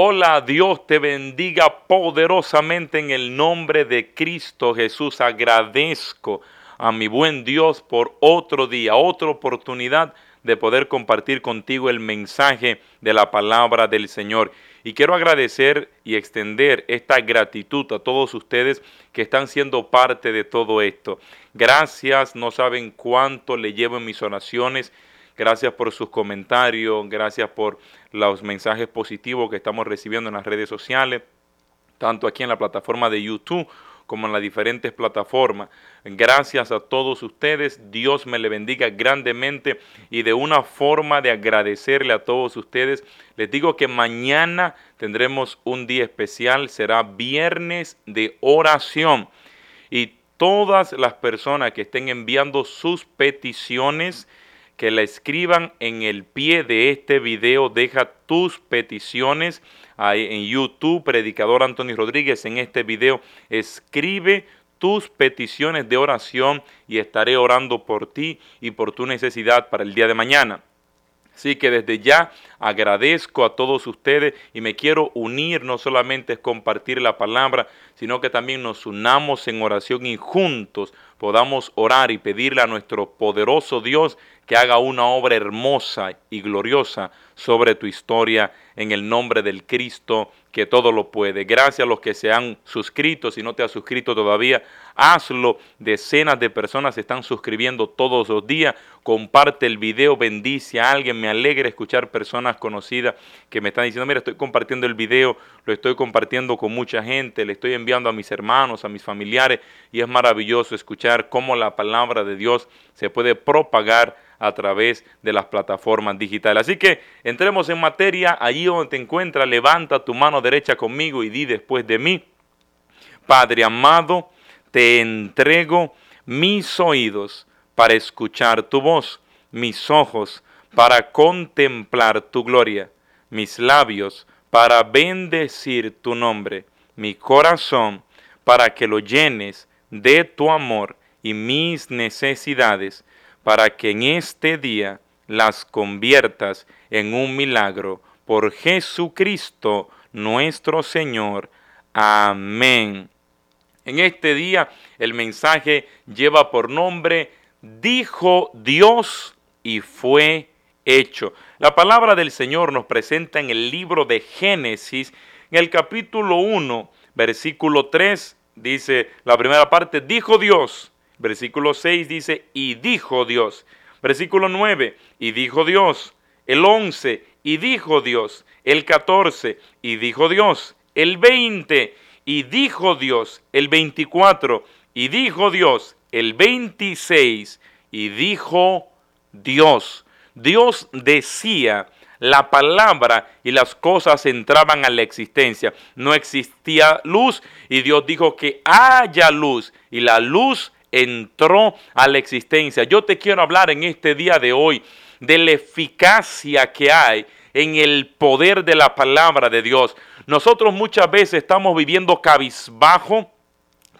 Hola, Dios te bendiga poderosamente en el nombre de Cristo Jesús. Agradezco a mi buen Dios por otro día, otra oportunidad de poder compartir contigo el mensaje de la palabra del Señor. Y quiero agradecer y extender esta gratitud a todos ustedes que están siendo parte de todo esto. Gracias, no saben cuánto le llevo en mis oraciones Gracias por sus comentarios, gracias por los mensajes positivos que estamos recibiendo en las redes sociales, tanto aquí en la plataforma de YouTube como en las diferentes plataformas. Gracias a todos ustedes, Dios me le bendiga grandemente y de una forma de agradecerle a todos ustedes, les digo que mañana tendremos un día especial, será viernes de oración y todas las personas que estén enviando sus peticiones, que la escriban en el pie de este video. Deja tus peticiones en YouTube, Predicador Antonio Rodríguez, en este video. Escribe tus peticiones de oración y estaré orando por ti y por tu necesidad para el día de mañana. Así que desde ya agradezco a todos ustedes y me quiero unir, no solamente es compartir la palabra, sino que también nos unamos en oración y juntos podamos orar y pedirle a nuestro poderoso Dios que haga una obra hermosa y gloriosa sobre tu historia en el nombre del Cristo que todo lo puede. Gracias a los que se han suscrito, si no te has suscrito todavía, hazlo. Decenas de personas se están suscribiendo todos los días. Comparte el video, bendice a alguien. Me alegra escuchar personas conocidas que me están diciendo, mira, estoy compartiendo el video, lo estoy compartiendo con mucha gente, le estoy enviando a mis hermanos, a mis familiares, y es maravilloso escuchar cómo la palabra de Dios se puede propagar a través de las plataformas digitales. Así que entremos en materia, allí donde te encuentras, levanta tu mano derecha conmigo y di después de mí, Padre amado, te entrego mis oídos para escuchar tu voz, mis ojos para contemplar tu gloria, mis labios para bendecir tu nombre, mi corazón para que lo llenes de tu amor y mis necesidades para que en este día las conviertas en un milagro por Jesucristo nuestro Señor. Amén. En este día el mensaje lleva por nombre, dijo Dios y fue hecho. La palabra del Señor nos presenta en el libro de Génesis, en el capítulo 1, versículo 3, dice la primera parte, dijo Dios, Versículo 6 dice, y dijo Dios. Versículo 9, y dijo Dios. El 11, y dijo Dios. El 14, y dijo Dios. El 20, y dijo Dios. El 24, y dijo Dios. El 26, y dijo Dios. Dios decía la palabra y las cosas entraban a la existencia. No existía luz y Dios dijo que haya luz y la luz entró a la existencia. Yo te quiero hablar en este día de hoy de la eficacia que hay en el poder de la palabra de Dios. Nosotros muchas veces estamos viviendo cabizbajo,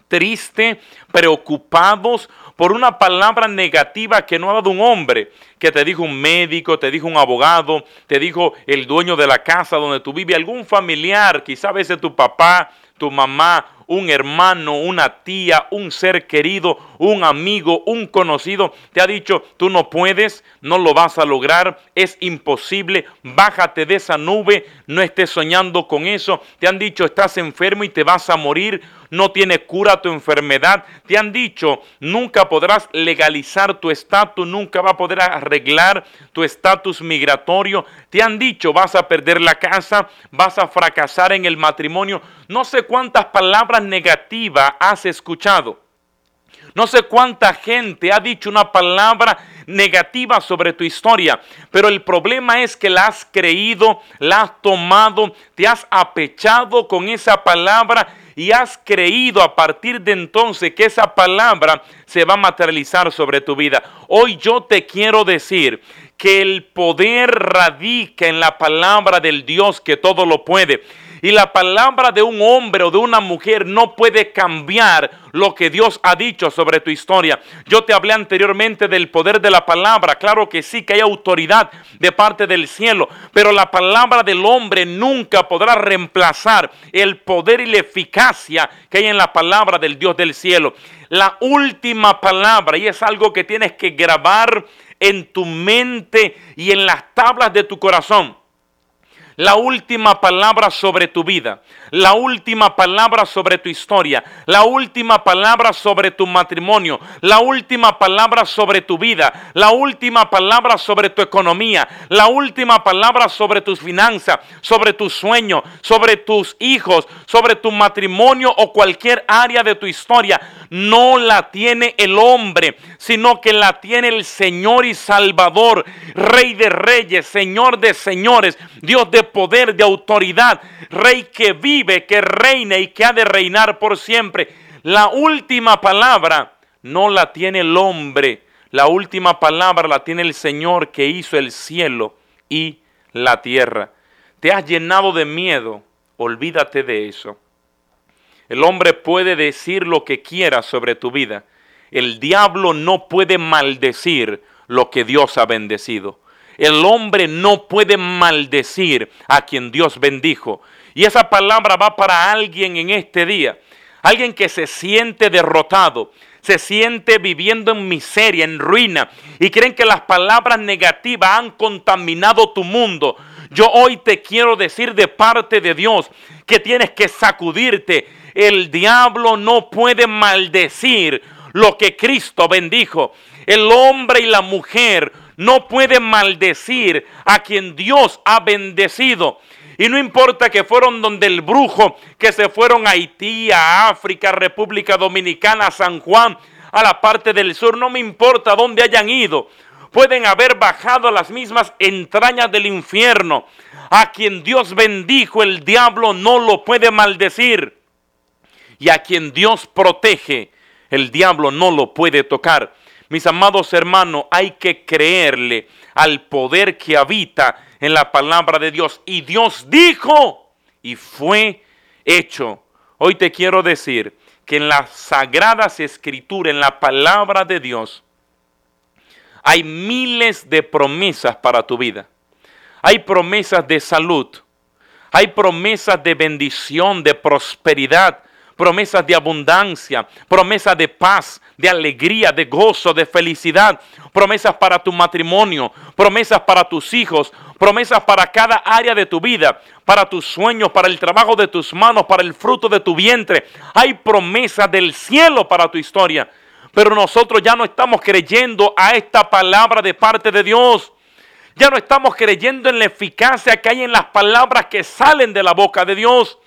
triste, preocupados por una palabra negativa que no ha dado un hombre, que te dijo un médico, te dijo un abogado, te dijo el dueño de la casa donde tú vives, algún familiar, quizá a veces tu papá, tu mamá, un hermano, una tía, un ser querido, un amigo, un conocido, te ha dicho, tú no puedes, no lo vas a lograr, es imposible, bájate de esa nube, no estés soñando con eso, te han dicho, estás enfermo y te vas a morir, no tiene cura tu enfermedad. Te han dicho, nunca podrás legalizar tu estatus, nunca va a poder arreglar tu estatus migratorio. Te han dicho, vas a perder la casa, vas a fracasar en el matrimonio. No sé cuántas palabras negativas has escuchado. No sé cuánta gente ha dicho una palabra negativa sobre tu historia, pero el problema es que la has creído, la has tomado, te has apechado con esa palabra y has creído a partir de entonces que esa palabra se va a materializar sobre tu vida. Hoy yo te quiero decir que el poder radica en la palabra del Dios que todo lo puede. Y la palabra de un hombre o de una mujer no puede cambiar lo que Dios ha dicho sobre tu historia. Yo te hablé anteriormente del poder de la palabra. Claro que sí, que hay autoridad de parte del cielo. Pero la palabra del hombre nunca podrá reemplazar el poder y la eficacia que hay en la palabra del Dios del cielo. La última palabra, y es algo que tienes que grabar en tu mente y en las tablas de tu corazón la última palabra sobre tu vida, la última palabra sobre tu historia, la última palabra sobre tu matrimonio, la última palabra sobre tu vida, la última palabra sobre tu economía, la última palabra sobre tus finanzas, sobre tu sueño, sobre tus hijos, sobre tu matrimonio o cualquier área de tu historia, no la tiene el hombre, sino que la tiene el Señor y Salvador, Rey de reyes, Señor de señores, Dios de poder, de autoridad, Rey que vive, que reina y que ha de reinar por siempre. La última palabra no la tiene el hombre, la última palabra la tiene el Señor que hizo el cielo y la tierra. Te has llenado de miedo, olvídate de eso. El hombre puede decir lo que quiera sobre tu vida. El diablo no puede maldecir lo que Dios ha bendecido. El hombre no puede maldecir a quien Dios bendijo. Y esa palabra va para alguien en este día. Alguien que se siente derrotado, se siente viviendo en miseria, en ruina, y creen que las palabras negativas han contaminado tu mundo. Yo hoy te quiero decir de parte de Dios que tienes que sacudirte. El diablo no puede maldecir lo que Cristo bendijo. El hombre y la mujer no pueden maldecir a quien Dios ha bendecido. Y no importa que fueron donde el brujo, que se fueron a Haití, a África, República Dominicana, a San Juan, a la parte del sur, no me importa dónde hayan ido. Pueden haber bajado a las mismas entrañas del infierno. A quien Dios bendijo, el diablo no lo puede maldecir. Y a quien Dios protege, el diablo no lo puede tocar. Mis amados hermanos, hay que creerle al poder que habita en la palabra de Dios. Y Dios dijo y fue hecho. Hoy te quiero decir que en las sagradas escrituras, en la palabra de Dios, hay miles de promesas para tu vida. Hay promesas de salud. Hay promesas de bendición, de prosperidad promesas de abundancia, promesas de paz, de alegría, de gozo, de felicidad, promesas para tu matrimonio, promesas para tus hijos, promesas para cada área de tu vida, para tus sueños, para el trabajo de tus manos, para el fruto de tu vientre. Hay promesas del cielo para tu historia. Pero nosotros ya no estamos creyendo a esta palabra de parte de Dios. Ya no estamos creyendo en la eficacia que hay en las palabras que salen de la boca de Dios.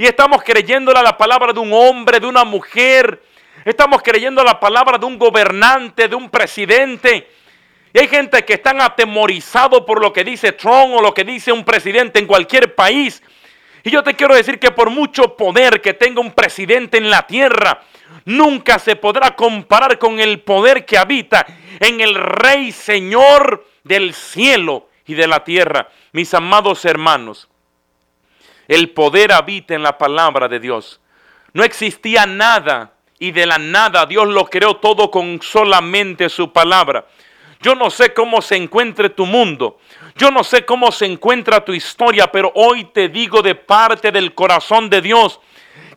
Y estamos creyéndole a la palabra de un hombre, de una mujer. Estamos creyendo a la palabra de un gobernante, de un presidente. Y hay gente que están atemorizados por lo que dice Trump o lo que dice un presidente en cualquier país. Y yo te quiero decir que por mucho poder que tenga un presidente en la tierra, nunca se podrá comparar con el poder que habita en el Rey Señor del cielo y de la tierra. Mis amados hermanos, el poder habita en la palabra de Dios. No existía nada y de la nada Dios lo creó todo con solamente su palabra. Yo no sé cómo se encuentre tu mundo. Yo no sé cómo se encuentra tu historia, pero hoy te digo de parte del corazón de Dios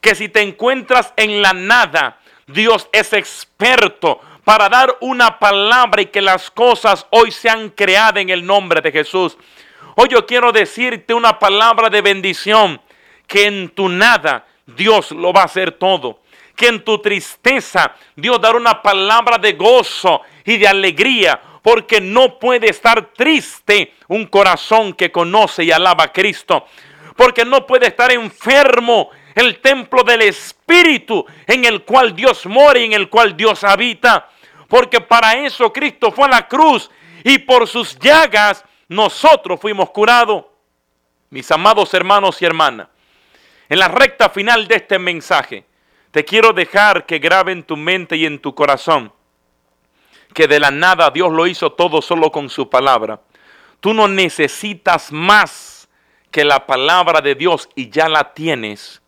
que si te encuentras en la nada, Dios es experto para dar una palabra y que las cosas hoy sean creadas en el nombre de Jesús. Hoy yo quiero decirte una palabra de bendición, que en tu nada Dios lo va a hacer todo. Que en tu tristeza Dios dará una palabra de gozo y de alegría, porque no puede estar triste un corazón que conoce y alaba a Cristo. Porque no puede estar enfermo el templo del Espíritu en el cual Dios mora y en el cual Dios habita. Porque para eso Cristo fue a la cruz y por sus llagas nosotros fuimos curados. Mis amados hermanos y hermanas, en la recta final de este mensaje, te quiero dejar que grabe en tu mente y en tu corazón que de la nada Dios lo hizo todo solo con su palabra. Tú no necesitas más que la palabra de Dios y ya la tienes.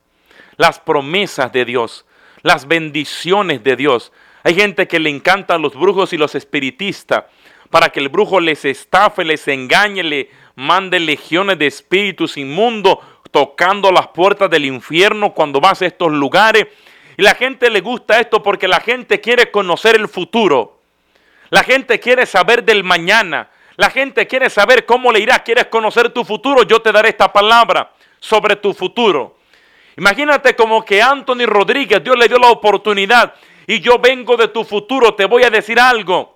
Las promesas de Dios, las bendiciones de Dios. Hay gente que le encantan los brujos y los espiritistas para que el brujo les estafe, les engañe, le mande legiones de espíritus inmundos tocando las puertas del infierno cuando vas a estos lugares. Y la gente le gusta esto porque la gente quiere conocer el futuro. La gente quiere saber del mañana. La gente quiere saber cómo le irá. ¿Quieres conocer tu futuro? Yo te daré esta palabra sobre tu futuro. Imagínate como que Anthony Rodríguez, Dios le dio la oportunidad y yo vengo de tu futuro, te voy a decir algo.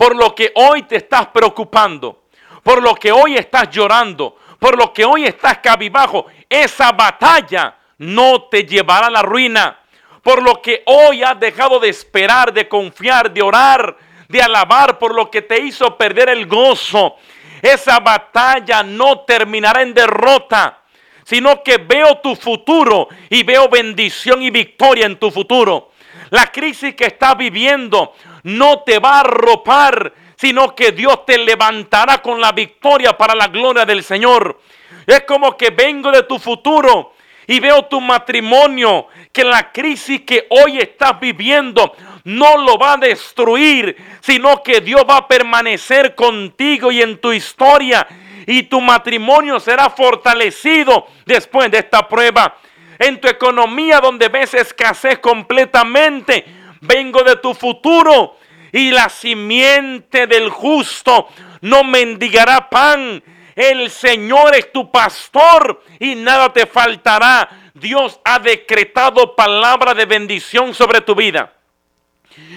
Por lo que hoy te estás preocupando, por lo que hoy estás llorando, por lo que hoy estás cabibajo, esa batalla no te llevará a la ruina. Por lo que hoy has dejado de esperar, de confiar, de orar, de alabar, por lo que te hizo perder el gozo. Esa batalla no terminará en derrota, sino que veo tu futuro y veo bendición y victoria en tu futuro. La crisis que estás viviendo no te va a arropar, sino que Dios te levantará con la victoria para la gloria del Señor. Es como que vengo de tu futuro y veo tu matrimonio, que la crisis que hoy estás viviendo no lo va a destruir, sino que Dios va a permanecer contigo y en tu historia y tu matrimonio será fortalecido después de esta prueba. En tu economía donde ves escasez completamente, vengo de tu futuro y la simiente del justo no mendigará pan. El Señor es tu pastor y nada te faltará. Dios ha decretado palabra de bendición sobre tu vida.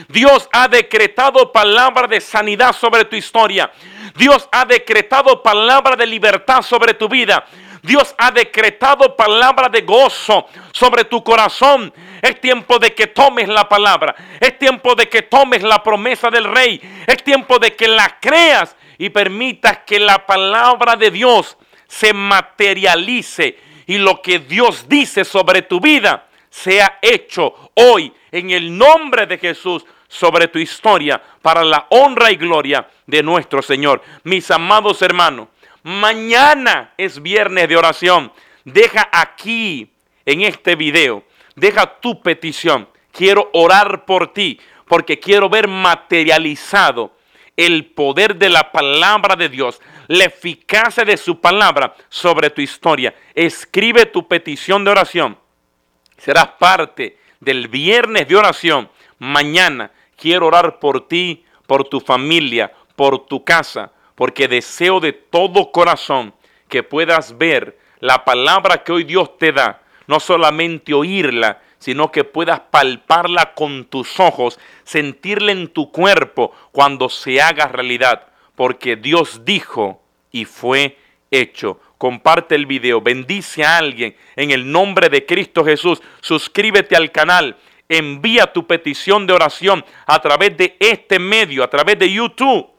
Dios ha decretado palabra de sanidad sobre tu historia. Dios ha decretado palabra de libertad sobre tu vida. Dios ha decretado palabra de gozo sobre tu corazón. Es tiempo de que tomes la palabra. Es tiempo de que tomes la promesa del rey. Es tiempo de que la creas y permitas que la palabra de Dios se materialice y lo que Dios dice sobre tu vida sea hecho hoy en el nombre de Jesús sobre tu historia para la honra y gloria de nuestro Señor. Mis amados hermanos, Mañana es viernes de oración. Deja aquí, en este video, deja tu petición. Quiero orar por ti porque quiero ver materializado el poder de la palabra de Dios, la eficacia de su palabra sobre tu historia. Escribe tu petición de oración. Serás parte del viernes de oración. Mañana quiero orar por ti, por tu familia, por tu casa, porque deseo de todo corazón que puedas ver la palabra que hoy Dios te da, no solamente oírla, sino que puedas palparla con tus ojos, sentirla en tu cuerpo cuando se haga realidad, porque Dios dijo y fue hecho. Comparte el video, bendice a alguien en el nombre de Cristo Jesús, suscríbete al canal, envía tu petición de oración a través de este medio, a través de YouTube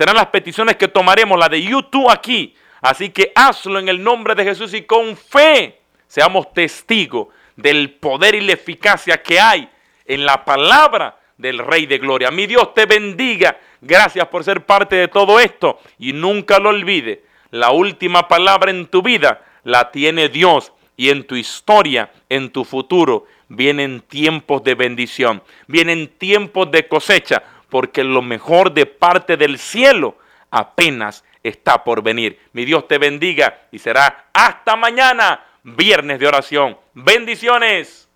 serán las peticiones que tomaremos, la de YouTube aquí. Así que hazlo en el nombre de Jesús y con fe seamos testigos del poder y la eficacia que hay en la palabra del Rey de Gloria. Mi Dios te bendiga. Gracias por ser parte de todo esto. Y nunca lo olvide. La última palabra en tu vida la tiene Dios. Y en tu historia, en tu futuro, vienen tiempos de bendición. Vienen tiempos de cosecha porque lo mejor de parte del cielo apenas está por venir. Mi Dios te bendiga y será hasta mañana, viernes de oración. Bendiciones.